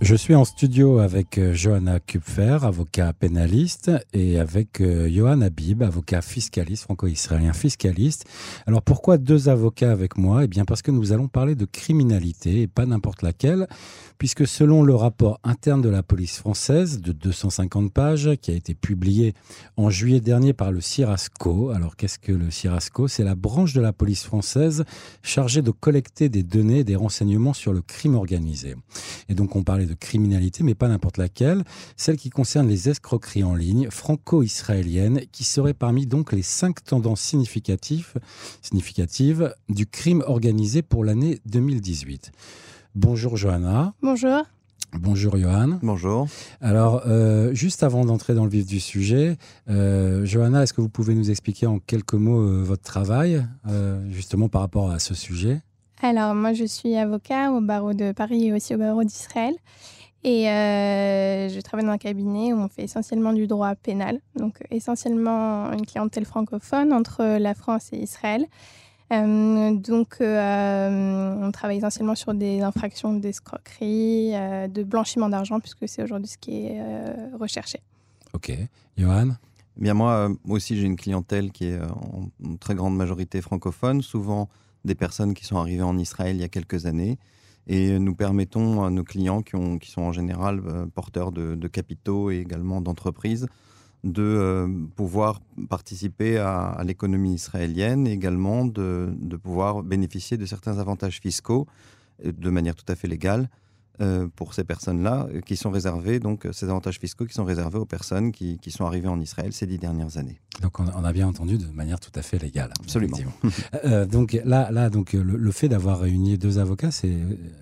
Je suis en studio avec euh, Johanna Kupfer, avocat pénaliste, et avec euh, Johan Habib, avocat fiscaliste, franco-israélien fiscaliste. Alors pourquoi deux avocats avec moi? Eh bien parce que nous allons parler de criminalité, et pas n'importe laquelle, puisque selon le rapport interne de la police française de 250 pages, qui a été publié en juillet dernier par le CIRASCO, alors qu'est-ce que le CIRASCO C'est la branche de la police française chargée de collecter des données et des renseignements sur le crime organisé. Et donc on parlait de criminalité, mais pas n'importe laquelle, celle qui concerne les escroqueries en ligne franco-israéliennes, qui seraient parmi donc les cinq tendances significatives, significatives du crime organisé pour l'année 2018. Bonjour Johanna. Bonjour. Bonjour Johan. Bonjour. Alors, euh, juste avant d'entrer dans le vif du sujet, euh, Johanna, est-ce que vous pouvez nous expliquer en quelques mots euh, votre travail, justement par rapport à ce sujet? Alors, moi, je suis avocat au barreau de Paris et aussi au barreau d'Israël. Et euh, je travaille dans un cabinet où on fait essentiellement du droit pénal, donc essentiellement une clientèle francophone entre la France et Israël. Euh, donc, euh, on travaille essentiellement sur des infractions d'escroquerie, de blanchiment d'argent, puisque c'est aujourd'hui ce qui est recherché. Ok. Johan? Bien, moi, moi aussi, j'ai une clientèle qui est en très grande majorité francophone, souvent des personnes qui sont arrivées en Israël il y a quelques années. Et nous permettons à nos clients, qui, ont, qui sont en général euh, porteurs de, capitaux et également d'entreprises, de euh, pouvoir participer à, l'économie israélienne et également de, pouvoir bénéficier de certains avantages fiscaux euh, de manière tout à fait légale pour ces personnes-là, qui sont réservés, donc ces avantages fiscaux qui sont réservés aux personnes qui sont arrivées en Israël ces dix dernières années. Donc on, a bien entendu de manière tout à fait légale. Absolument. donc là, là donc, le fait d'avoir réuni deux avocats, c'est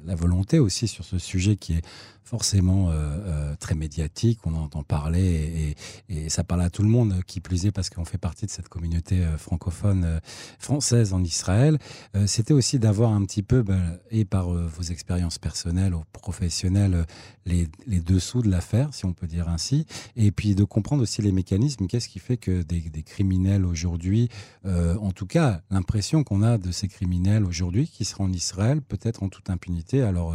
la volonté aussi sur ce sujet qui est forcément euh, euh, très médiatique, on entend parler et, ça parle à tout le monde, qui plus est parce qu'on fait partie de cette communauté euh, francophone française en Israël. C'était aussi d'avoir un petit peu, ben, et par vos expériences personnelles ou professionnelles, les, dessous de l'affaire, si on peut dire ainsi, et puis de comprendre aussi les mécanismes. Qu'est-ce qui fait que des, des criminels aujourd'hui, en tout cas l'impression qu'on a de ces criminels aujourd'hui qui seraient en Israël, peut-être en toute impunité. Alors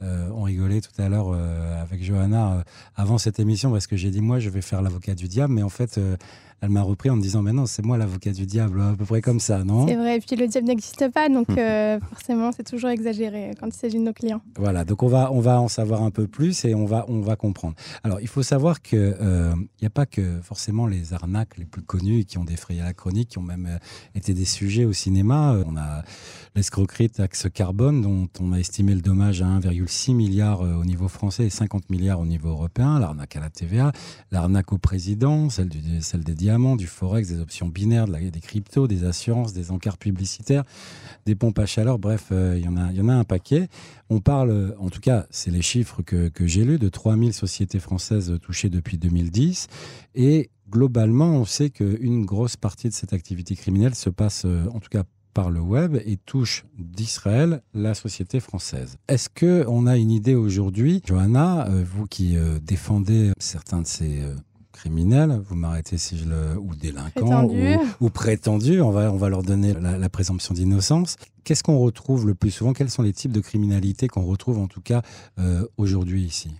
on rigolait tout à l'heure euh, avec Johanna euh, avant cette émission parce que j'ai dit moi je vais faire l'avocat du diable, mais en fait euh, elle m'a repris en me disant mais non c'est moi l'avocat du diable à peu près comme ça non? C'est vrai et puis le diable n'existe pas donc forcément c'est toujours exagéré quand il s'agit de nos clients. Voilà donc on va on va en savoir un peu plus et on va on va comprendre. Alors il faut savoir que il n'y a pas que forcément les arnaques les plus connues qui ont défrayé la chronique qui ont même été des sujets au cinéma. On a l'escroquerie taxe carbone dont on a estimé le dommage à 1,6 milliard au niveau français et 50 milliards au niveau européen, l'arnaque à la TVA, l'arnaque au président, celle, du, celle des du forex, des options binaires, des cryptos, des assurances, des encarts publicitaires, des pompes à chaleur, bref, euh, il y, en a, y en a un paquet. On parle, en tout cas, c'est les chiffres que, j'ai lus, de 3000 sociétés françaises touchées depuis 2010 et globalement, on sait qu'une grosse partie de cette activité criminelle se passe, euh, en tout cas par le web et touche d'Israël la société française. Est-ce que on a une idée aujourd'hui, Johanna, euh, vous qui défendez certains de ces euh, criminels, vous m'arrêtez si je le ou délinquants ou, prétendus, on va on va leur donner la, présomption d'innocence. Qu'est-ce qu'on retrouve le plus souvent? Quels sont les types de criminalité qu'on retrouve en tout cas aujourd'hui ici?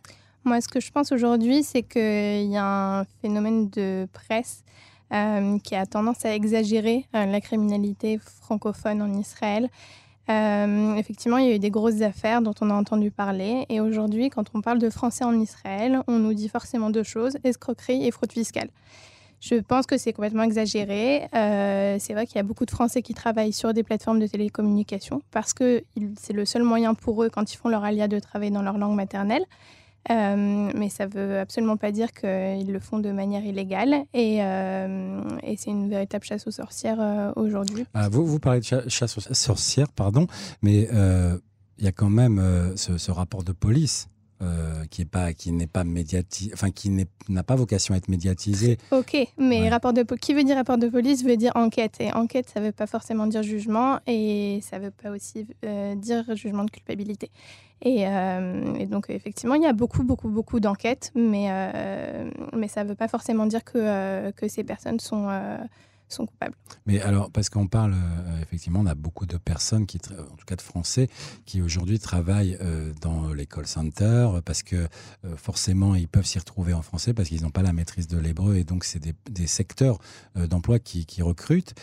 Moi, ce que je pense aujourd'hui, c'est qu'il y a un phénomène de presse euh, qui a tendance à exagérer euh, la criminalité francophone en Israël. Euh, effectivement, il y a eu des grosses affaires dont on a entendu parler. Et aujourd'hui, quand on parle de Français en Israël, on nous dit forcément deux choses, escroquerie et fraude fiscale. Je pense que c'est complètement exagéré. c'est vrai qu'il y a beaucoup de Français qui travaillent sur des plateformes de télécommunication parce que c'est le seul moyen pour eux, quand ils font leur alia, de travailler dans leur langue maternelle. Euh, mais ça ne veut absolument pas dire qu'ils le font de manière illégale. Et, euh, c'est une véritable chasse aux sorcières euh, aujourd'hui. Ah, vous parlez de chasse aux sorcières, pardon, mais il y a quand même ce, rapport de police. Qui est pas qui n'est pas médiatisé enfin qui n'a pas vocation à être médiatisé. Ok, mais rapport de qui veut dire rapport de police veut dire enquête et enquête ça veut pas forcément dire jugement et ça veut pas aussi dire jugement de culpabilité. Euh, et, donc, effectivement, il y a beaucoup, beaucoup, beaucoup d'enquêtes, mais, euh, mais ça ne veut pas forcément dire que, euh, que ces personnes sont, sont coupables. Mais alors, parce qu'on parle, euh, effectivement, on a beaucoup de personnes, qui, en tout cas de Français, qui aujourd'hui travaillent euh, dans les call centers parce que euh, forcément, ils peuvent s'y retrouver en français parce qu'ils n'ont pas la maîtrise de l'hébreu et donc c'est des, secteurs d'emploi qui, recrutent.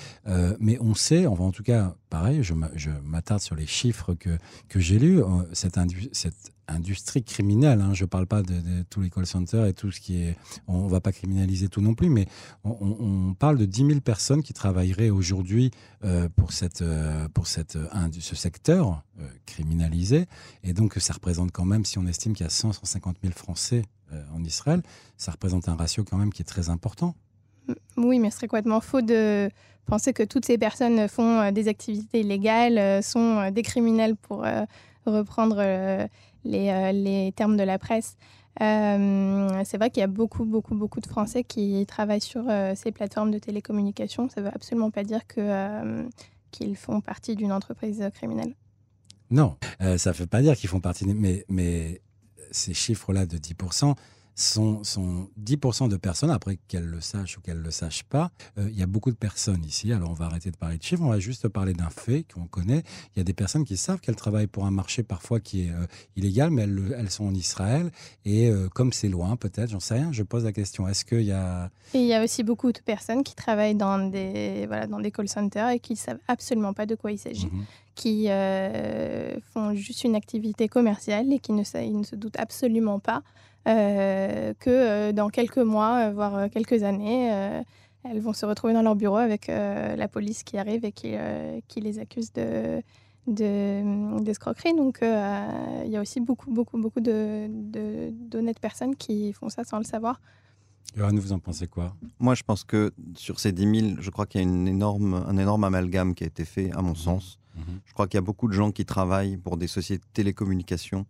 mais on sait, enfin, en tout cas, pareil, je m'attarde sur les chiffres que, que j'ai lus. Cette, cette industrie criminelle. Hein. Je ne parle pas de, tous les call centers et tout ce qui est. On ne va pas criminaliser tout non plus, mais on, parle de 10 000 personnes qui travailleraient aujourd'hui euh, pour, cette, euh, pour cette, euh, ce secteur criminalisé. Et donc, ça représente quand même, si on estime qu'il y a 100, 150 000 Français en Israël, ça représente un ratio quand même qui est très important. Oui, mais ce serait complètement faux de penser que toutes ces personnes font des activités illégales, sont des criminels pour reprendre les, les, termes de la presse. Euh, c'est vrai qu'il y a beaucoup, beaucoup, beaucoup de Français qui travaillent sur euh, ces plateformes de télécommunication. Ça ne veut absolument pas dire euh, qu'ils font partie d'une entreprise criminelle. Non, ça ne veut pas dire qu'ils font partie, mais ces chiffres-là de 10%, sont, sont 10% de personnes, après qu'elles le sachent ou qu'elles ne le sachent pas. Euh, il y a beaucoup de personnes ici, alors on va arrêter de parler de chiffres, on va juste parler d'un fait qu'on connaît. Il y a des personnes qui savent qu'elles travaillent pour un marché parfois qui est euh, illégal, mais elles, elles, sont en Israël. Et euh, comme c'est loin, peut-être, j'en sais rien, je pose la question. Est-ce qu'il y a... Et il y a aussi beaucoup de personnes qui travaillent dans des, voilà, dans des call centers et qui ne savent absolument pas de quoi il s'agit. Mhm. Qui font juste une activité commerciale et qui ne, se doutent absolument pas euh, que euh, dans quelques mois, euh, voire quelques années, elles vont se retrouver dans leur bureau avec la police qui arrive et qui, les accuse de, d'escroquerie. Donc, il y a aussi beaucoup, beaucoup, beaucoup de, d'honnêtes personnes qui font ça sans le savoir. Johan, vous en pensez quoi? Moi, je pense que sur ces 10 000, je crois qu'il y a une énorme, un énorme amalgame qui a été fait, à mon mmh. sens. Mmh. Je crois qu'il y a beaucoup de gens qui travaillent pour des sociétés de télécommunications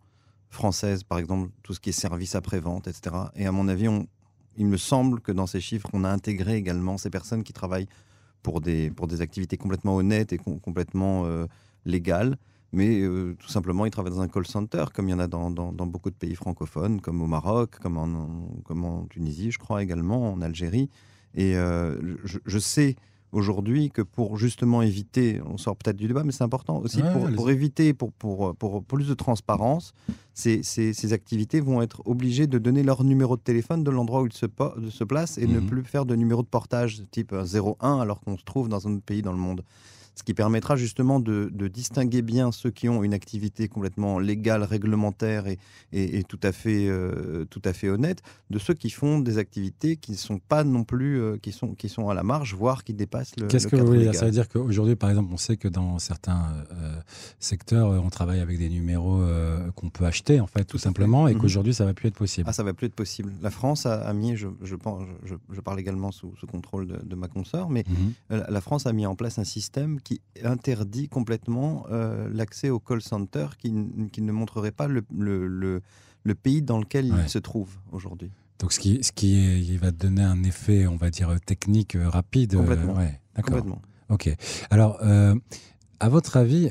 française, par exemple, tout ce qui est service après-vente, etc. Et à mon avis, on, il me semble que dans ces chiffres, on a intégré également ces personnes qui travaillent pour des, pour des activités complètement honnêtes et complètement euh, légales, mais euh, tout simplement, ils travaillent dans un call center, comme il y en a dans, dans, beaucoup de pays francophones, comme au Maroc, comme en, comme en Tunisie, je crois également, en Algérie. Et euh, je, je, sais aujourd'hui que pour justement éviter, on sort peut-être du débat, mais c'est important aussi, pour, pour, éviter, pour, pour, pour, plus de transparence, ces, ces, activités vont être obligées de donner leur numéro de téléphone de l'endroit où ils se, se placent et ne mhm. plus faire de numéro de portage type 01 alors qu'on se trouve dans un autre pays dans le monde ce qui permettra justement de, distinguer bien ceux qui ont une activité complètement légale, réglementaire et, et, tout, à fait, euh, tout à fait honnête, de ceux qui font des activités qui ne sont pas non plus, euh, qui, sont, qui sont à la marge, voire qui dépassent le. Qu'est-ce que vous voulez dire? Ça veut dire qu'aujourd'hui, par exemple, on sait que dans certains euh, secteurs, on travaille avec des numéros qu'on peut acheter, en fait, tout, simplement, et mhm. qu'aujourd'hui, ça va plus être possible. Ah, ça va plus être possible. La France a, mis, je, je, pense, je, parle également sous, contrôle de, ma consoeur, mais mhm. la France a mis en place un système qui interdit complètement euh, l'accès au call center, qui, qui, ne montrerait pas le, le, le, pays dans lequel il se trouve aujourd'hui. Donc ce qui, ce qui est, il va donner un effet, on va dire, technique euh, rapide. Euh, complètement. Ouais, Complètement. Ok. Alors, à votre avis,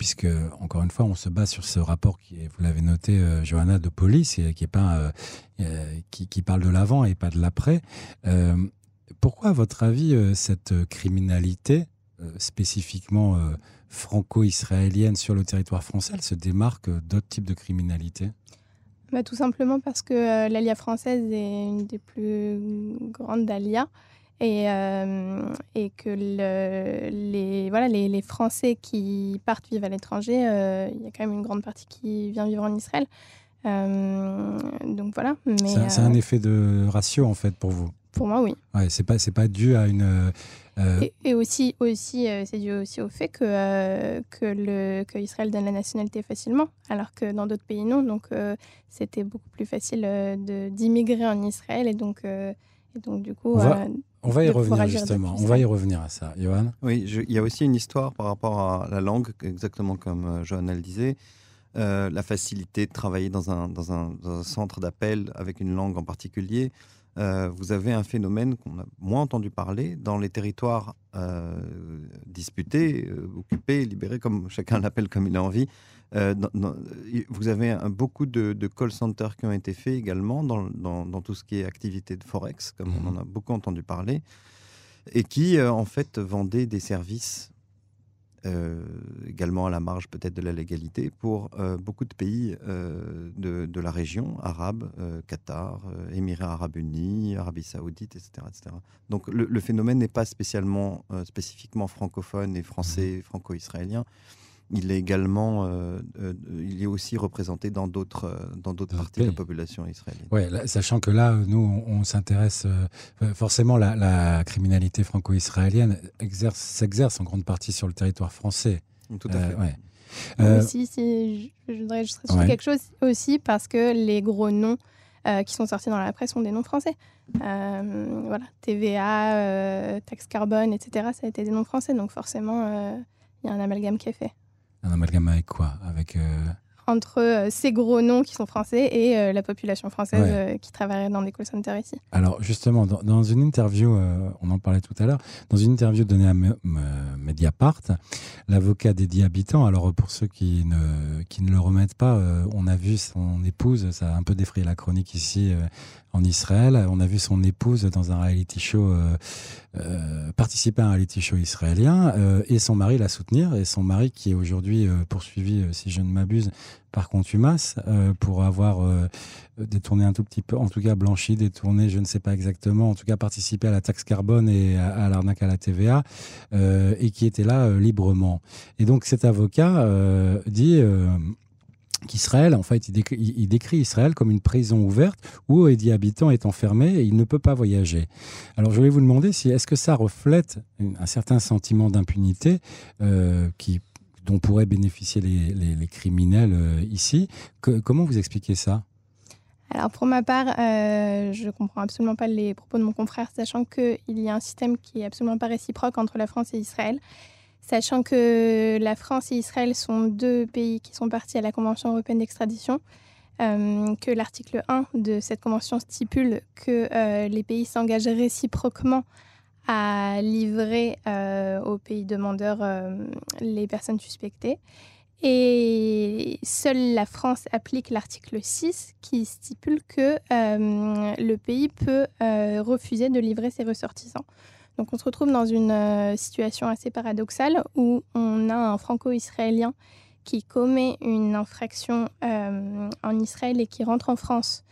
puisque encore une fois, on se base sur ce rapport qui vous l'avez noté, Johanna, de police, et qui est pas, qui, qui, parle de l'avant et pas de l'après. pourquoi, à votre avis, cette criminalité euh, spécifiquement euh, franco-israélienne sur le territoire français, se démarque d'autres types de criminalité? Bah, Tout simplement parce que euh, l'ALIA française est une des plus grandes ALIA et, et que les, voilà, les, les, Français qui partent vivre à l'étranger, il y a quand même une grande partie qui vient vivre en Israël. donc voilà. C'est un effet de ratio en fait pour vous? Pour moi, oui. Ouais, c'est pas c'est pas dû à une. Euh, et, aussi aussi euh, c'est dû aussi au fait que euh, que le que Israël donne la nationalité facilement, alors que dans d'autres pays non. Donc c'était beaucoup plus facile de d'immigrer en Israël et donc et donc du coup. On va, on va y revenir justement. On va y revenir à ça, Johan. Oui, il y a aussi une histoire par rapport à la langue, exactement comme Johan le disait. la facilité de travailler dans un, dans un, dans un centre d'appel avec une langue en particulier, euh, vous avez un phénomène qu'on a moins entendu parler dans les territoires euh, disputés, euh, occupés, libérés, comme chacun l'appelle comme il a envie. Vous avez beaucoup de, call centers qui ont été faits également dans, tout ce qui est activité de forex, comme on en a beaucoup entendu parler. et qui en fait vendait des services euh, également à la marge peut-être de la légalité, pour euh, beaucoup de pays euh, de, la région, arabes, Qatar, Émirats arabes unis, Arabie saoudite, etc. etc. Donc le, phénomène n'est pas spécialement, spécifiquement francophone et français, mmh. franco-israélien il est également, euh, euh, il est aussi représenté dans d'autres euh, dans d'autres parties de la population israélienne. Ouais, sachant que là, nous, on, s'intéresse forcément la, la criminalité franco-israélienne s'exerce en grande partie sur le territoire français. Tout à fait. Ouais. si, si, je, voudrais juste sur quelque chose aussi parce que les gros noms qui sont sortis dans la presse sont des noms français. voilà, TVA, taxe carbone, etc. Ça a été des noms français, donc forcément, il y a un amalgame qui est fait. Un amalgame avec quoi? Avec euh, entre euh, ces gros noms qui sont français et euh, la population française qui travaillerait dans des call centers ici. Alors justement, dans, une interview, on en parlait tout à l'heure, dans une interview donnée à Mediapart, l'avocat des habitants, alors pour ceux qui ne, qui ne le remettent pas, on a vu son épouse, ça a un peu défrayé la chronique ici en Israël. On a vu son épouse dans un reality show, euh, euh, participer à un reality show israélien, euh, et son mari la soutenir. Et son mari qui est aujourd'hui poursuivi, si je ne m'abuse, par contumace pour avoir détourné un tout petit peu, en tout cas blanchi, détourné, je ne sais pas exactement, en tout cas participé à la taxe carbone et à, l'arnaque à la TVA, et qui était là librement. Et donc cet avocat dit qu'Israël, en fait, il décrit, Israël comme une prison ouverte où Eddie Habitant est enfermé et il ne peut pas voyager. Alors, je voulais vous demander si est-ce que ça reflète un certain sentiment d'impunité euh, qui dont pourraient bénéficier les, criminels euh, ici. comment vous expliquez ça? Alors pour ma part, euh, je ne comprends absolument pas les propos de mon confrère, sachant qu'il y a un système qui est absolument pas réciproque entre la France et Israël sachant que la France et Israël sont deux pays qui sont partis à la Convention européenne d'extradition, euh, que l'article 1 de cette convention stipule que les pays s'engagent réciproquement à livrer euh, aux pays demandeurs les personnes suspectées. Et seule la France applique l'article 6 qui stipule que le pays peut refuser de livrer ses ressortissants. Donc on se retrouve dans une euh, situation assez paradoxale où on a un franco-israélien qui commet une infraction euh, en Israël et qui rentre en France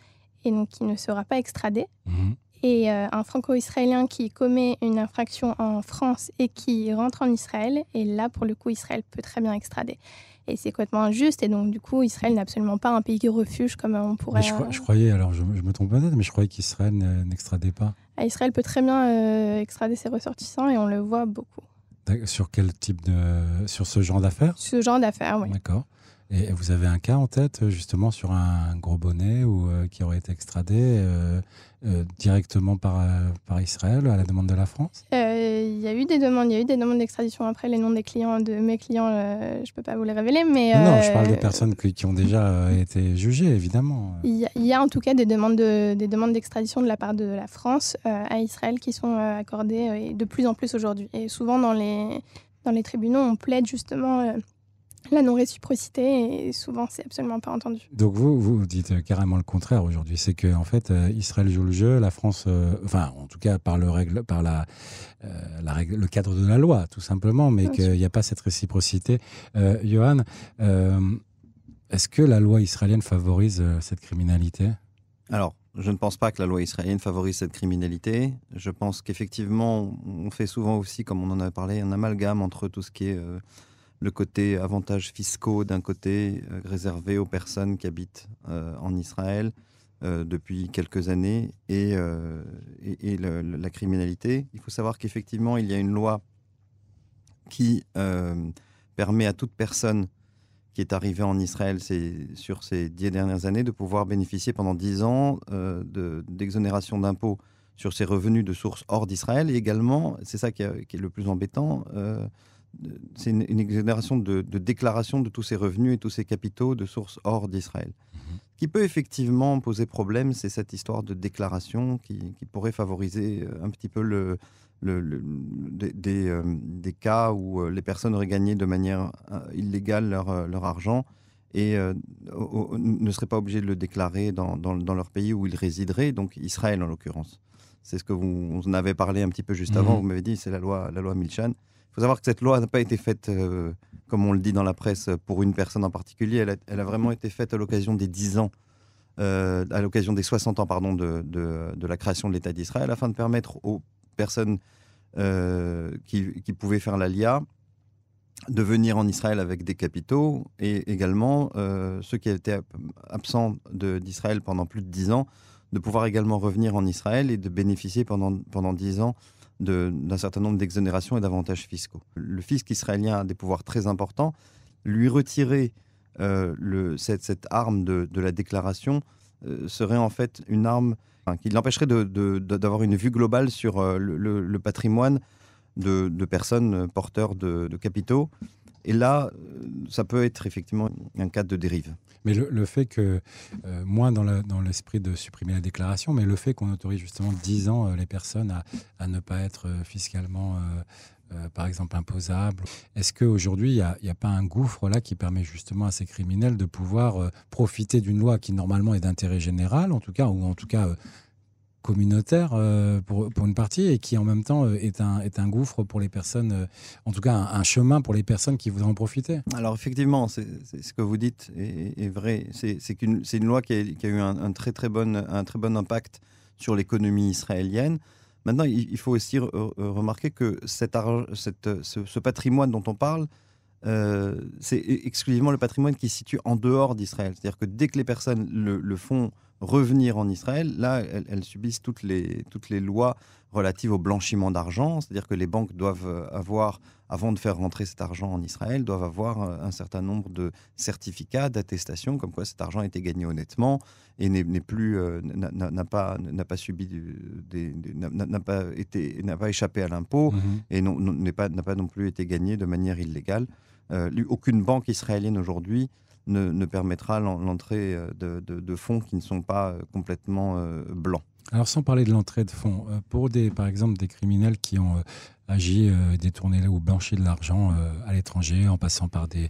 et donc qui ne sera pas extradé. Mhm. Et euh, un franco-israélien qui commet une infraction en France et qui rentre en Israël. Et là, pour le coup, Israël peut très bien extrader. Et c'est complètement injuste. Et donc, du coup, Israël n'est absolument pas un pays qui refuge comme on pourrait. je, croyais, alors je, me trompe peut-être, mais je croyais qu'Israël n'extradait pas. Ah, Israël peut très bien euh, extrader ses ressortissants et on le voit beaucoup. Sur quel type de. Sur ce genre d'affaires? Ce genre d'affaires, oui. D'accord. Et vous avez un cas en tête, justement, sur un gros bonnet ou euh, qui aurait été extradé euh, euh, directement par, par Israël à la demande de la France? Il y a eu des demandes, il y a eu des demandes d'extradition. Après, les noms des clients, de mes clients, je ne peux pas vous les révéler, mais... Non, je parle des personnes qui, ont déjà été jugées, évidemment. Il y, a, en tout cas des demandes, de, des demandes d'extradition de la part de la France à Israël qui sont accordées de plus en plus aujourd'hui. Et souvent, dans les, dans les tribunaux, on plaide justement la non-réciprocité et souvent c'est absolument pas entendu. Donc vous, vous dites euh, carrément le contraire aujourd'hui, c'est que en fait euh, Israël joue le jeu, la France, euh, enfin en tout cas par le règle, par la, la règle, le cadre de la loi tout simplement, mais qu'il n'y a pas cette réciprocité. Johan, est-ce que la loi israélienne favorise cette criminalité? Alors. Je ne pense pas que la loi israélienne favorise cette criminalité. Je pense qu'effectivement, on fait souvent aussi, comme on en a parlé, un amalgame entre tout ce qui est le côté avantages fiscaux d'un côté euh, réservé aux personnes qui habitent euh, en Israël euh, depuis quelques années et, la criminalité. Il faut savoir qu'effectivement, il y a une loi qui permet à toute personne qui est arrivée en Israël sur ces dix dernières années de pouvoir bénéficier pendant dix ans d'exonération d'impôts sur ses revenus de sources hors d'Israël et également, c'est ça qui, est le plus embêtant, c'est une, exonération de, déclaration de tous ces revenus et tous ces capitaux de sources hors d'Israël. Ce mhm. qui peut effectivement poser problème, c'est cette histoire de déclaration qui, pourrait favoriser euh, un petit peu le, des, euh, des, cas où euh, les personnes auraient gagné de manière illégale leur, leur argent et ne seraient pas obligés de le déclarer dans, dans, dans, leur pays où ils résideraient, donc Israël en l'occurrence. C'est ce que vous, en avez parlé un petit peu juste Mhm. avant. Vous m'avez dit, c'est la loi, la loi Milchan. Faut savoir que cette loi n'a pas été faite, euh, comme on le dit dans la presse, pour une personne en particulier. Elle a, vraiment été faite à l'occasion des 10 ans, euh, à l'occasion des 60 ans pardon, de, de- la création de l'État d'Israël, afin de permettre aux personnes euh, qui, pouvaient faire l'ALIA de venir en Israël avec des capitaux et également ceux qui étaient absents d'Israël pendant plus de 10 ans de pouvoir également revenir en Israël et de bénéficier pendant, pendant 10 ans d'un certain nombre d'exonérations et d'avantages fiscaux. Le fisc israélien a des pouvoirs très importants. Lui retirer euh, cette, cette arme de, de la déclaration euh, serait en fait une arme qui l'empêcherait d'avoir une vue globale sur euh, le, le- patrimoine de, de personnes porteurs de capitaux. Et là, euh, ça peut être effectivement un cas de dérive. Mais le, fait que, euh, moins dans le- dans l'esprit de supprimer la déclaration, mais le fait qu'on autorise justement 10 ans euh, les personnes à, ne pas être fiscalement, par exemple, imposables, est-ce qu'aujourd'hui, il n'y a, pas un gouffre là qui permet justement à ces criminels de pouvoir profiter d'une loi qui normalement est d'intérêt général, en tout cas, ou en tout cas communautaire euh, pour, une partie, et qui en même temps euh, est, un, est un gouffre pour les personnes, euh, en tout cas un, chemin pour les personnes qui voudraient en profiter Alors effectivement, c'est ce que vous dites est, vrai. C'est c'est c'est une loi qui a, eu un, très très bon un très bon impact sur l'économie israélienne. Maintenant, il, faut aussi re- re- remarquer que cet cette- ce, patrimoine dont on parle, c'est exclusivement le patrimoine qui se situe en dehors d'Israël. C'est-à-dire que dès que les personnes le font revenir en Israël, là, elles, elles subissent toutes les, toutes les lois relatives au blanchiment d'argent. C'est-à-dire que les banques doivent euh, avoir, avant de faire rentrer cet argent en Israël, doivent avoir euh, un certain nombre de certificats, d'attestations, comme quoi cet argent a été gagné honnêtement et n'est plus, euh, n'a- pas, n'a pas subi, du- des, des- n'a- pas été, n'a pas échappé à l'impôt Mhm. et non- pas- n'a pas non plus été gagné de manière illégale. Euh, aucune banque israélienne aujourd'hui ne, permettra l'en- l'entrée euh, de, fonds qui ne sont pas euh, complètement euh, blancs. Alors, sans parler de l'entrée de fonds, pour des, par exemple des criminels qui ont agi, détourné ou blanchi de l'argent à l'étranger en passant par des,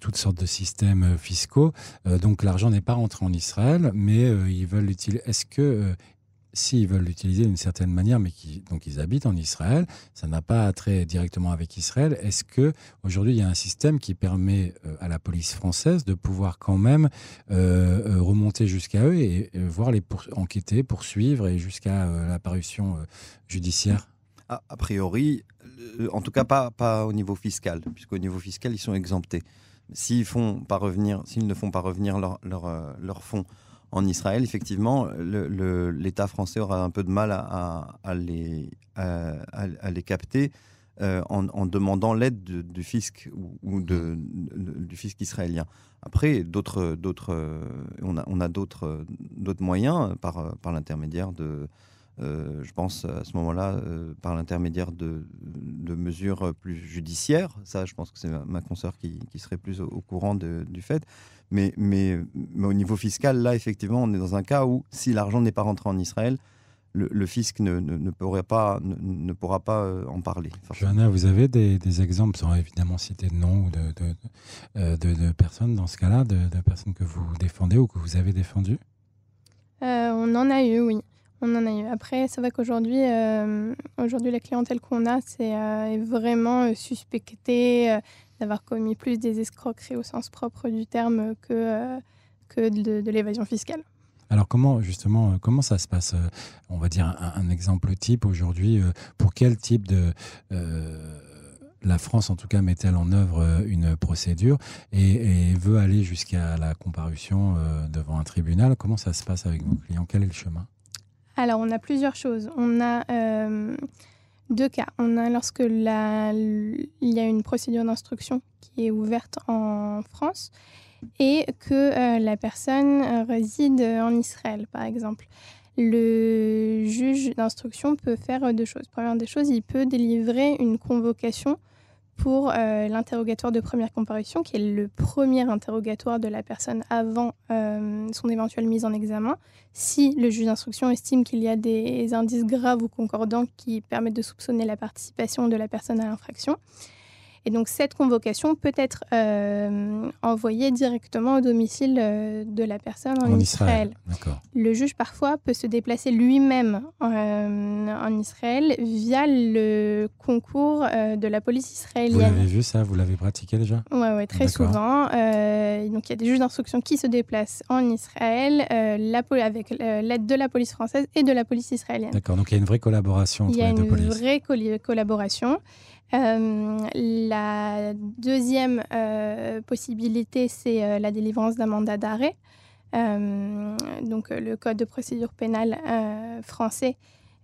toutes sortes de systèmes fiscaux, donc l'argent n'est pas rentré en Israël, mais ils veulent l'utiliser. Est-ce que s'ils veulent l'utiliser d'une certaine manière, mais qui, donc ils habitent en Israël, ça n'a pas trait directement avec Israël. Est-ce que aujourd'hui il y a un système qui permet euh, à la police française de pouvoir quand même euh, euh, remonter jusqu'à eux et voir les enquêter, poursuivre et jusqu'à euh, la judiciaire? A, priori, en tout cas pas, pas au niveau fiscal, puisqu'au niveau fiscal, ils sont exemptés. S'ils ne font pas revenir leurs leur, fonds en Israël, effectivement, l'État français aura un peu de mal à, les, capter euh, en, demandant l'aide de- du fisc ou, du fisc israélien. Après, d'autres, d'autres, on a, d'autres, d'autres moyens par, par l'intermédiaire de, euh, je pense à ce moment-là, euh, par l'intermédiaire de, mesures plus judiciaires. Ça, je pense que c'est ma, ma consoeur qui, serait plus au, courant du fait. Mais, mais, mais au niveau fiscal, là, effectivement, on est dans un cas où, si l'argent n'est pas rentré en Israël, le, le fisc ne, ne, ne pourrait pas, ne, ne pourra pas euh, en parler. Johanna, vous avez des, des exemples, sans évidemment citer de noms ou de, de, de, euh, de- de personnes dans ce cas-là, de, de personnes que vous défendez ou que vous avez défendues? Euh, on en a eu, oui. On en a eu. Après, c'est vrai qu'aujourd'hui, euh, aujourd'hui, la clientèle qu'on a, c'est euh, est vraiment suspectée euh, d'avoir commis plus des escroqueries au sens propre du terme que, euh, que de, de l'évasion fiscale. Alors comment justement euh, comment ça se passe euh, On va dire un, un exemple type aujourd'hui. pour quel type de euh, la France en tout cas met-elle en œuvre une procédure et, et veut aller jusqu'à la comparution devant un tribunal? Comment ça se passe avec vos clients? Quel est le chemin? Alors, on a plusieurs choses. On a euh, deux cas. On a lorsque il y a une procédure d'instruction qui est ouverte en France et que euh, la personne euh, réside en Israël, par exemple. Le juge d'instruction peut faire deux choses. Première des choses, il peut délivrer une convocation pour euh, l'interrogatoire de première comparution, qui est le premier interrogatoire de la personne avant euh, son éventuelle mise en examen si le juge d'instruction estime qu'il y a des indices graves ou concordants qui permettent de soupçonner la participation de la personne à l'infraction. Et donc cette convocation peut être euh, envoyée directement au domicile euh, de la personne en, Israël. Le juge parfois peut se déplacer lui-même en Israël via le concours de la police israélienne. Vous l'avez vu ça? Vous l'avez pratiqué déjà? Oui, ouais, très souvent. donc il y a des juges d'instruction qui se déplacent en Israël la avec l'aide de la police française et de la police israélienne. D'accord, donc il y a une vraie collaboration entre les deux polices. Il y a une vraie collaboration. Euh, la deuxième euh, possibilité, c'est euh, la délivrance d'un mandat d'arrêt. donc, le Code de procédure pénale français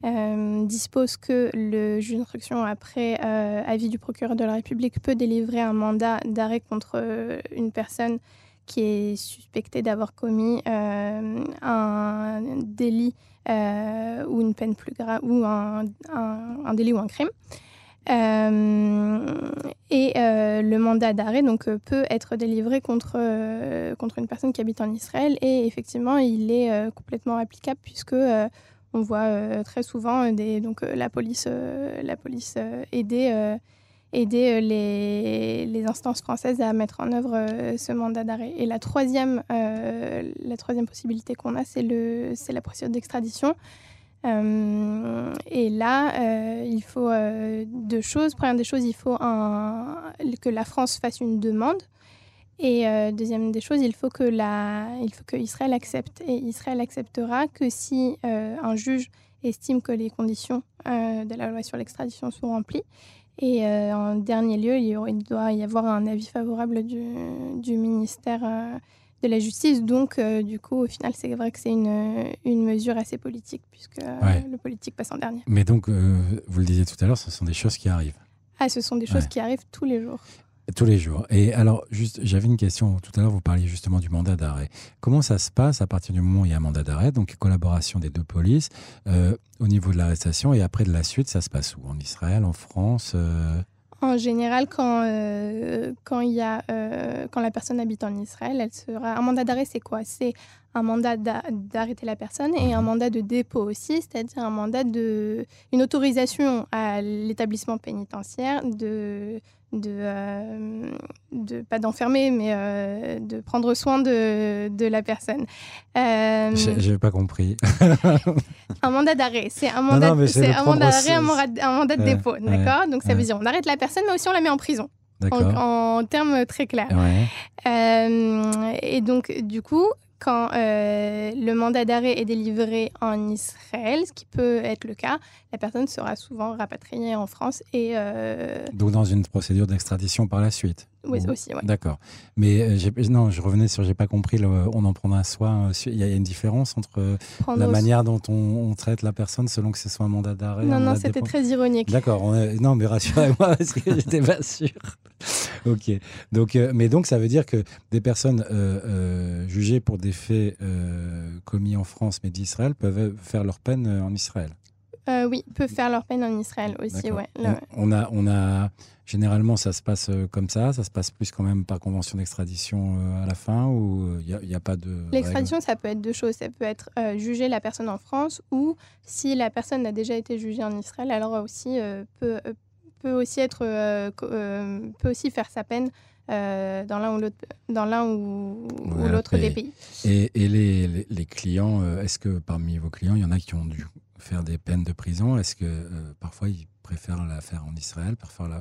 dispose que le juge d'instruction, après avis du procureur de la République, peut délivrer un mandat d'arrêt contre une personne qui est suspectée d'avoir commis un délit ou une peine plus grave, ou un, délit ou un crime. Euh, et euh, le mandat d'arrêt donc euh, peut être délivré contre contre une personne qui habite en Israël et effectivement il est complètement applicable puisque on voit très souvent donc la police la police aider aider les, les, instances françaises à mettre en œuvre ce mandat d'arrêt. Et la troisième, la troisième possibilité qu'on a, c'est la procédure d'extradition. Euh, et là, euh, il faut euh, deux choses. Première des choses, il faut que la France fasse une demande. Et deuxième des choses, il faut que Israël accepte. Et Israël acceptera que si un juge estime que les conditions de la loi sur l'extradition sont remplies. Et en dernier lieu, il, doit y avoir un avis favorable du ministère de la justice. Donc, euh, du coup, au final, c'est vrai que c'est une, une, mesure assez politique, puisque euh, le politique passe en dernier. Mais donc, euh, vous le disiez tout à l'heure, ce sont des choses qui arrivent. Ah, ce sont des choses qui arrivent tous les jours. Tous les jours. Et alors, juste, j'avais une question. Tout à l'heure, vous parliez justement du mandat d'arrêt. Comment ça se passe à partir du moment où il y a un mandat d'arrêt, donc collaboration des deux polices, au niveau de l'arrestation et après de la suite, ça se passe où? En Israël, en France en général, quand, euh, quand, il y a, euh, quand la personne habite en Israël, elle sera. Un mandat d'arrêt, c'est quoi? C'est un mandat d'arrêter la personne et un mandat de dépôt aussi, c'est-à-dire un mandat de. une autorisation à l'établissement pénitentiaire de de, euh, de pas d'enfermer, mais euh, de prendre soin de, de la personne. Euh, J'ai pas compris. un mandat d'arrêt, c'est un mandat, c'est un mandat d'arrêt, un, mandat de dépôt, d'accord? Donc ça veut dire on arrête la personne, mais aussi on la met en prison. En, en, termes très clairs. et donc du coup, quand euh, le mandat d'arrêt est délivré en Israël, ce qui peut être le cas, la personne sera souvent rapatriée en France et... Euh, Donc dans une procédure d'extradition par la suite Oui, aussi. D'accord. Mais euh, non, je revenais sur, j'ai pas compris, on en prendra soin. Il y a une différence entre la manière dont on, traite la personne selon que ce soit un mandat d'arrêt Non, non, c'était très ironique. D'accord. Non, mais rassurez-moi parce que j'étais pas sûr. ok. Donc, mais donc ça veut dire que des personnes jugées pour des faits commis en France mais d'Israël peuvent faire leur peine en Israël euh, oui, peuvent faire leur peine en Israël aussi. Ouais, on, a, on a, généralement, ça se passe euh, comme ça. Ça se passe plus quand même par convention d'extradition euh, à la fin ou il n'y a, a, pas de. L'extradition, ça peut être deux choses. Ça peut être juger la personne en France ou si la personne a déjà été jugée en Israël, alors aussi peut, peut aussi être peut aussi faire sa peine dans l'un ou l'autre dans l'un ou, l'autre des pays. Et, et les, les, clients, est-ce que parmi vos clients, il y en a qui ont dû faire des peines de prison? Est-ce que euh, parfois ils préfèrent la faire en Israël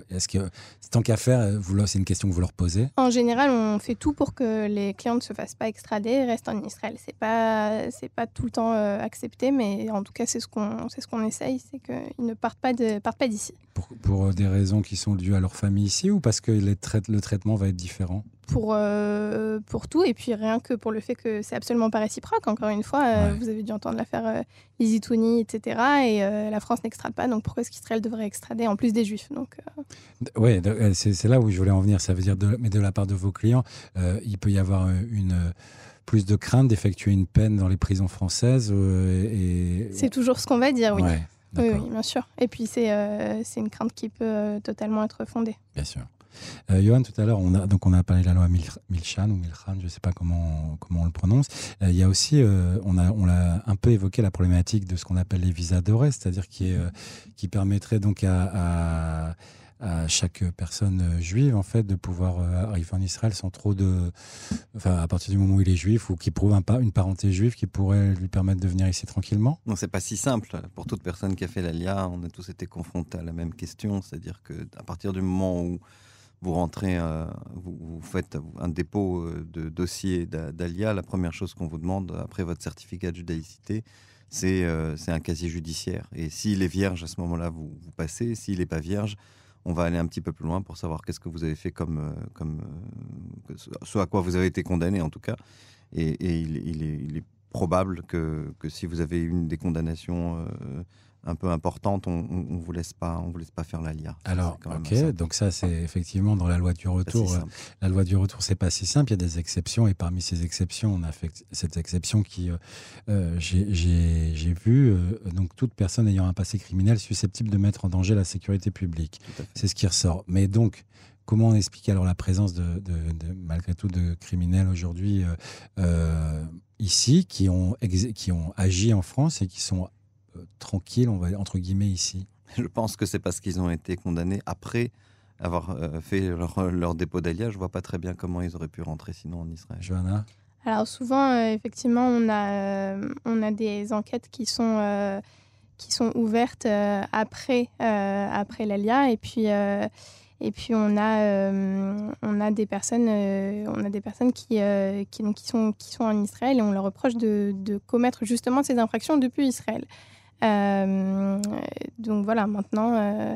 Est-ce que tant qu'à faire, euh, c'est une question que vous leur posez? En général, on fait tout pour que les clients ne se fassent pas extrader et restent en Israël. C'est pas c'est pas tout le temps euh, accepté, mais en tout cas c'est ce qu'on c'est ce qu'on essaye, c'est qu'ils ne partent pas de partent pas d'ici. Pour, pour, des raisons qui sont dues à leur famille ici ou parce que les le traitement va être différent? Pour, euh, pour tout. Et puis rien que pour le fait que c'est absolument pas réciproque. Encore une fois, euh, vous avez dû entendre l'affaire euh, Touni, etc. Et euh, la France n'extrade pas. Donc pourquoi est-ce qu'Israël devrait extrader en plus des Juifs? Donc, Oui, c'est là où je voulais en venir. Ça veut dire, de, mais de la part de vos clients, il peut y avoir une plus de crainte d'effectuer une peine dans les prisons françaises. et... C'est toujours ce qu'on va dire, oui. oui, oui, bien sûr. Et puis c'est une crainte qui peut totalement être fondée. Bien sûr. Euh, Johan, tout à l'heure, on a, donc on a parlé de la loi Milchan ou Milchan, je ne sais pas comment, comment on le prononce. Euh, il y a aussi, euh, on, a, on l'a un peu évoqué, la problématique de ce qu'on appelle les visas dorés, c'est-à-dire qui, est, qui permettrait donc à, à chaque personne juive en fait de pouvoir arriver en Israël sans trop de, enfin à partir du moment où il est juif ou qui prouve un, une parenté juive qui pourrait lui permettre de venir ici tranquillement. Non, c'est pas si simple. Pour toute personne qui a fait l'ALIA, on a tous été confrontés à la même question, c'est-à-dire que partir du moment où vous rentrez, euh, vous, faites un dépôt euh, de dossier d'ALIA, la première chose qu'on vous demande après votre certificat de judaïcité, c'est euh, un casier judiciaire. Et s'il est vierge, à ce moment-là, vous, passez. S'il n'est pas vierge, on va aller un petit peu plus loin pour savoir qu'est-ce que vous avez fait comme, comme ce à quoi vous avez été condamné en tout cas. Et, il, est, il, est, probable que, que, si vous avez une des condamnations un peu importante, on, on, vous laisse pas, on vous laisse pas faire la LIA. Alors, ok, donc ça c'est effectivement dans la loi du retour. Euh, la loi du retour, c'est pas si simple. Il y a des exceptions et parmi ces exceptions, on a fait cette exception qui, euh, euh, j'ai vu, donc toute personne ayant un passé criminel susceptible de mettre en danger la sécurité publique. C'est ce qui ressort. Mais donc, comment on explique alors la présence de, malgré tout de criminels aujourd'hui ici qui ont, qui ont agi en France et qui sont tranquille, on va entre guillemets, ici Je pense que c'est parce qu'ils ont été condamnés après avoir euh, fait leur, dépôt d'alliage. Je vois pas très bien comment ils auraient pu rentrer sinon en Israël. Johanna Alors souvent, euh, effectivement, on a, euh, on a des enquêtes qui sont, qui sont ouvertes après, après l'ALIA. Et puis... Et puis on a, on a des personnes, on a des personnes qui, qui, donc, qui, sont, qui sont en Israël et on leur reproche de, de commettre justement ces infractions depuis Israël. Euh, donc voilà, maintenant, euh,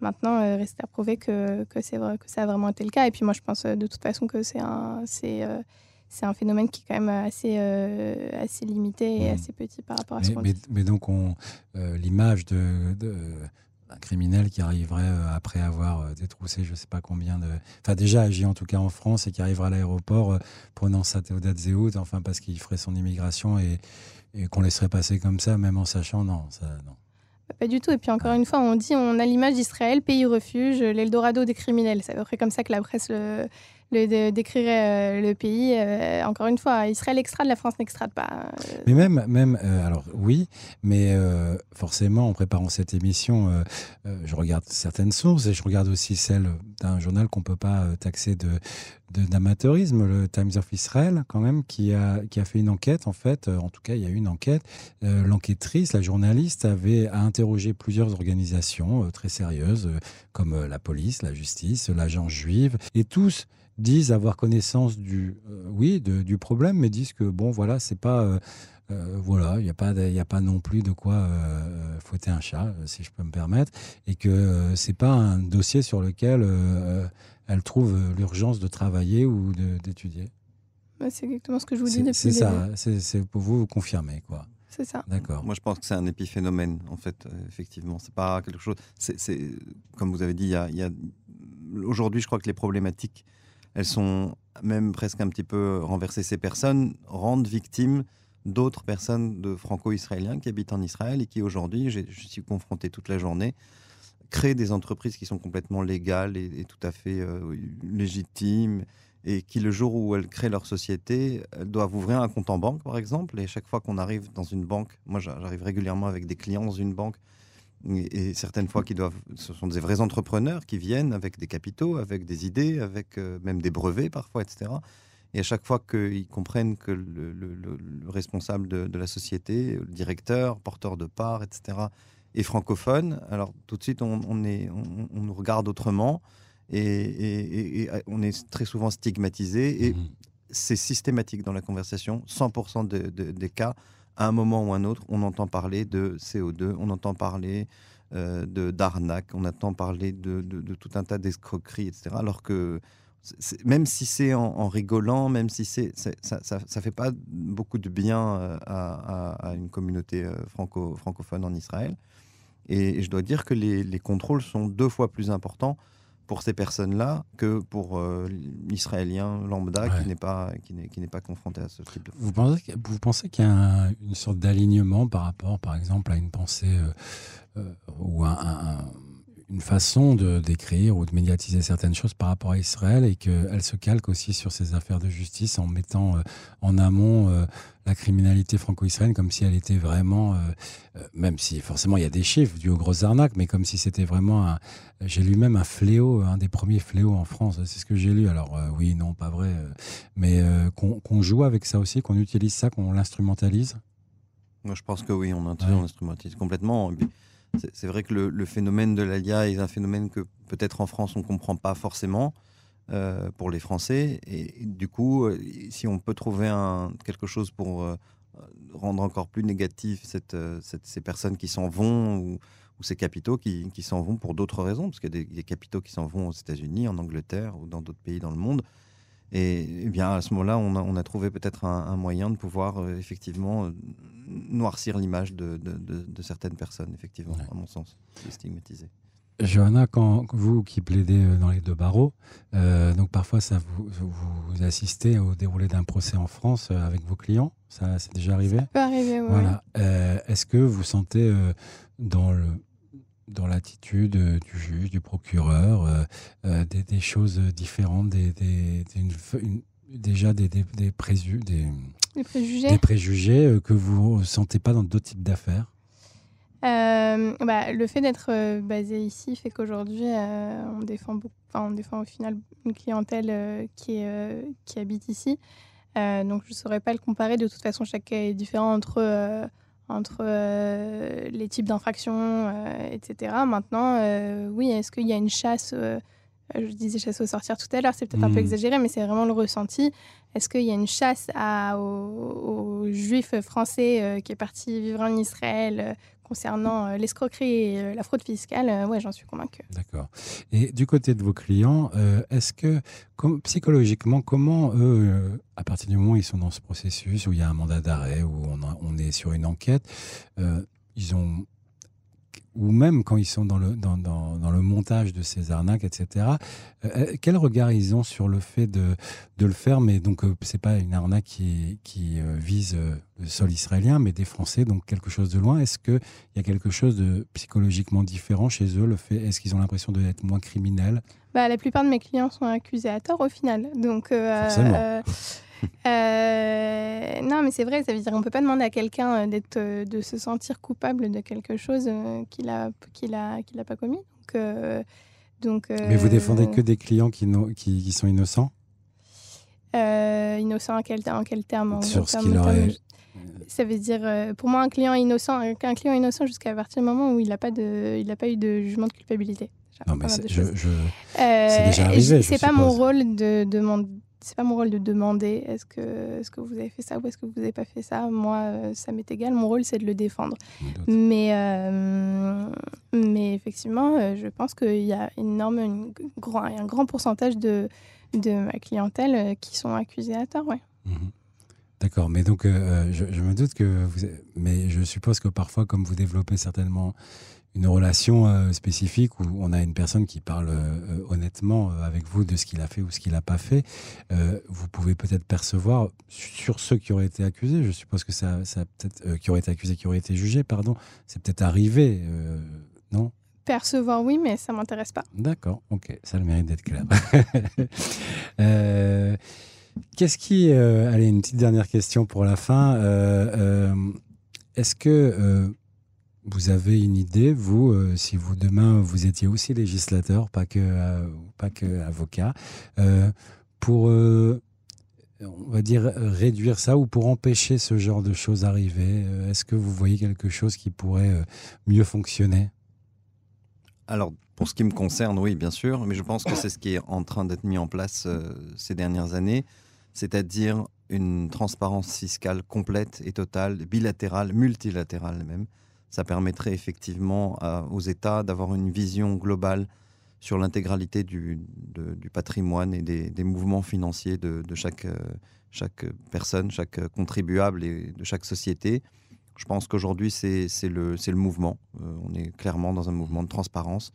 maintenant euh, reste à prouver que, que c'est vrai, que ça a vraiment été le cas. Et puis moi, je pense de toute façon que c'est un, c'est, c'est un phénomène qui est quand même assez, assez limité et mmh. assez petit par rapport à ce qu'on mais, mais, donc, on, l'image de, de un criminel qui arriverait après avoir détroussé je ne sais pas combien de... Enfin déjà agi en tout cas en France et qui arriverait à l'aéroport prenant sa Théodate Zéhout, enfin parce qu'il ferait son immigration et, et qu'on laisserait passer comme ça, même en sachant, non, ça, non. Pas du tout. Et puis encore une fois, on dit, on a l'image d'Israël, pays refuge, l'Eldorado des criminels. C'est à peu près comme ça que la presse le, le, décrirait euh, le pays. Euh, encore une fois, Israël extrade, la France n'extrade pas. Euh. Mais même, même alors oui, mais forcément, en préparant cette émission, je regarde certaines sources et je regarde aussi celle d'un journal qu'on ne peut pas taxer de d'amateurisme, le Times of Israel, quand même, qui a, qui a fait une enquête, en fait, en tout cas, il y a eu une enquête. L'enquêtrice, la journaliste, avait à interroger plusieurs organisations très sérieuses, comme la police, la justice, l'agence juive, et tous disent avoir connaissance du, euh, oui, du problème, mais disent que bon, voilà, c'est pas, euh, euh, voilà, il n'y a pas, il a pas non plus de quoi fouetter un chat, si je peux me permettre, et que c'est pas un dossier sur lequel elle trouve l'urgence de travailler ou d'étudier. c'est exactement ce que je vous dis depuis. C'est ça, c'est pour vous confirmer, quoi. C'est ça. D'accord. Moi, je pense que c'est un épiphénomène, en fait, effectivement. C'est pas quelque chose. C'est, comme vous avez dit, il y a, a... aujourd'hui, je crois que les problématiques elles sont même presque un petit peu renversées. Ces personnes rendent victimes d'autres personnes de franco-israéliens qui habitent en Israël et qui aujourd'hui, je suis confronté toute la journée, créent des entreprises qui sont complètement légales et, tout à fait euh, légitimes et qui, le jour où elles créent leur société, elles doivent ouvrir un compte en banque, par exemple. Et chaque fois qu'on arrive dans une banque, moi j'arrive régulièrement avec des clients dans une banque, et, certaines fois qui doivent, ce sont des vrais entrepreneurs qui viennent avec des capitaux, avec des idées, avec euh, même des brevets parfois, etc. Et à chaque fois qu'ils comprennent que le, responsable de, la société, le directeur, porteur de parts, etc., est francophone, alors tout de suite on, est, on, nous regarde autrement et, on est très souvent stigmatisé. Et mmh c'est systématique dans la conversation, 100% des cas à un moment ou un autre, on entend parler de CO2, on entend parler euh, de d'arnaque, on entend parler de, tout un tas d'escroqueries, etc. Alors que même si c'est en, rigolant, même si c'est ça, ça, fait pas beaucoup de bien euh, à, une communauté euh, franco, francophone en Israël. Et, je dois dire que les, contrôles sont deux fois plus importants pour ces personnes-là que pour euh, l'Israélien lambda qui n'est pas, qui n'est, qui n'est pas confronté à ce type de... Vous pensez, vous pensez qu'il y a une sorte d'alignement par rapport, par exemple, à une pensée euh, euh, ou un, une façon de d'écrire ou de médiatiser certaines choses par rapport à Israël et qu'elle se calque aussi sur ces affaires de justice en mettant euh, en amont euh, la criminalité franco-israélienne comme si elle était vraiment, même si forcément il y a des chiffres dus aux grosses arnaques, mais comme si c'était vraiment j'ai lu même un fléau, un des premiers fléaux en France, c'est ce que j'ai lu. Alors oui, non, pas vrai, mais qu'on joue avec ça aussi, qu'on utilise ça, qu'on l'instrumentalise? Moi, je pense que oui, on, instrumentalise complètement. C'est vrai que le, phénomène de l'ALIA est un phénomène que peut-être en France on ne comprend pas forcément euh, pour les Français. Et, du coup, euh, si on peut trouver quelque chose pour euh, rendre encore plus négatif cette, ces personnes qui s'en vont ou, ces capitaux qui, qui s'en vont pour d'autres raisons, parce qu'il y a des capitaux qui s'en vont aux États-Unis, en Angleterre ou dans d'autres pays dans le monde. Et, eh bien à ce moment-là, on a, on a trouvé peut-être un, moyen de pouvoir euh, effectivement euh, noircir l'image de, de, certaines personnes, effectivement, à mon sens, les stigmatiser. Johanna, quand vous qui plaidez euh, dans les deux barreaux, donc parfois ça vous, vous assistez au déroulé d'un procès en France avec vos clients, ça c'est déjà arrivé? Ça peut arriver, oui. Voilà. Est-ce que vous sentez dans le dans l'attitude euh, du juge, du procureur, euh, euh, des, choses différentes, des, déjà des, des, préjugés, des préjugés que vous ne sentez pas dans d'autres types d'affaires? Bah, le fait d'être basé ici fait qu'aujourd'hui, on, défend on défend au final une clientèle qui, est, qui habite ici. donc je ne saurais pas le comparer. De toute façon, chaque cas est différent entre entre euh, les types d'infractions, euh, etc. Maintenant, euh, oui, est-ce qu'il y a une chasse je disais chasse au sortir tout à l'heure, c'est peut-être un peu hmm. exagéré, mais c'est vraiment le ressenti. Est-ce qu'il y a une chasse à, aux, juifs français qui est parti vivre en Israël concernant euh, l'escroquerie et euh, la fraude fiscale, euh, ouais, j'en suis convaincue. D'accord. Et du côté de vos clients, est-ce que psychologiquement, comment eux, à partir du moment où ils sont dans ce processus, où il y a un mandat d'arrêt, où on, on, est sur une enquête, ils ont ou même quand ils sont dans le, dans, dans, dans le montage de ces arnaques, etc., euh, euh, quel regard ils ont sur le fait de, de le faire? Mais donc, euh, c'est pas une arnaque qui, qui vise le sol israélien, mais des Français, donc quelque chose de loin. Est-ce qu'il y a quelque chose de psychologiquement différent chez eux le fait, Est-ce qu'ils ont l'impression d'être moins criminels? Bah, La plupart de mes clients sont accusés à tort au final. Donc, Forcément. Euh, non, mais c'est vrai, ça veut dire qu'on peut pas demander à quelqu'un euh, d'être, euh, de se sentir coupable de quelque chose qu'il a, qu'il a, qu'il a pas commis. Donc, donc mais vous défendez que des clients qui, qui, qui sont innocents? Innocents en quel, en quel terme? Sur ce qu'il aurait... Ça veut dire, pour moi, un client innocent, un client innocent jusqu'à partir du moment où il n'a pas, de, il pas eu de jugement de culpabilité. Non, mais c'est déjà arrivé. C'est pas mon rôle de demander c'est pas mon rôle de demander est-ce que, est-ce que vous avez fait ça ou est-ce que vous n'avez pas fait ça. Moi, euh, ça m'est égal. Mon rôle, c'est de le défendre. Mais, euh, mais effectivement, euh, je pense qu'il y a énorme, grand, un grand pourcentage de, de ma clientèle qui sont accusés à tort. Ouais. Mhm. D'accord, mais donc je, je, me doute que vous, mais je suppose que parfois, comme vous développez certainement une relation euh, spécifique où on a une personne qui parle euh, honnêtement euh, avec vous de ce qu'il a fait ou ce qu'il n'a pas fait, vous pouvez peut-être percevoir sur ceux qui auraient été accusés, je suppose que ça, ça peut-être qui auraient été accusés, qui auraient été jugés, pardon, c'est peut-être arrivé, non? Percevoir, oui, mais ça m'intéresse pas. D'accord, ok, ça a le mérite d'être clair. Qu'est-ce qui, allez, une petite dernière question pour la fin. Est-ce que vous avez une idée, vous, euh, si vous demain vous étiez aussi législateur, pas que, euh, pas que avocat, euh, pour, on va dire, réduire ça ou pour empêcher ce genre de choses arriver Est-ce que vous voyez quelque chose qui pourrait mieux fonctionner? Alors, pour ce qui me concerne, oui, bien sûr, mais je pense que c'est ce qui est en train d'être mis en place ces dernières années, c'est-à-dire une transparence fiscale complète et totale, bilatérale, multilatérale même ça permettrait effectivement aux États d'avoir une vision globale sur l'intégralité du, patrimoine et des, mouvements financiers de, chaque, chaque personne, chaque contribuable et de chaque société. Je pense qu'aujourd'hui, c'est le, mouvement. Euh, on est clairement dans un mouvement de transparence.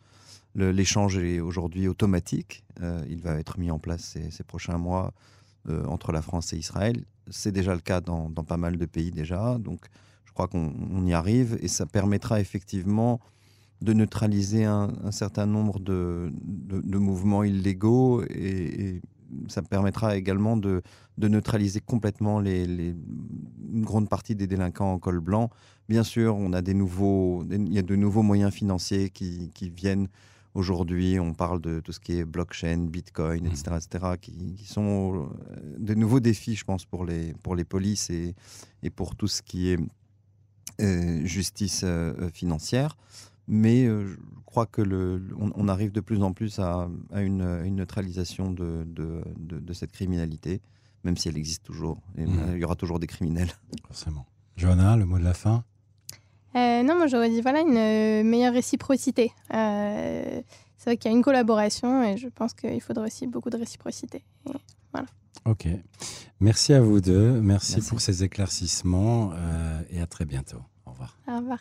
L'échange est aujourd'hui automatique. Euh, il va être mis en place ces, prochains mois euh, entre la France et Israël. C'est déjà le cas dans, dans, pas mal de pays déjà. Donc, crois qu'on y arrive et ça permettra effectivement de neutraliser un, certain nombre de, de, mouvements illégaux et, ça permettra également de, de neutraliser complètement les, les, une grande partie des délinquants en col blanc. Bien sûr, on a des nouveaux, il y a de nouveaux moyens financiers qui, qui viennent aujourd'hui. On parle de tout ce qui est blockchain, bitcoin, etc., mmh. etc., qui, qui, sont euh, de nouveaux défis, je pense, pour les, pour les polices et, et pour tout ce qui est justice euh, financière mais euh, je crois que le, on, arrive de plus en plus à, une, neutralisation de, de, cette criminalité, même si elle existe toujours. Mmh. Il y aura toujours des criminels. Forcément. Johanna, le mot de la fin? Euh, Non, moi j'aurais dit voilà une euh, meilleure réciprocité. c'est vrai qu'il y a une collaboration et je pense qu'il faudrait aussi beaucoup de réciprocité. voilà. Ok. Merci à vous deux. Merci, Merci. pour ces éclaircissements et à très bientôt. Au revoir. Au revoir.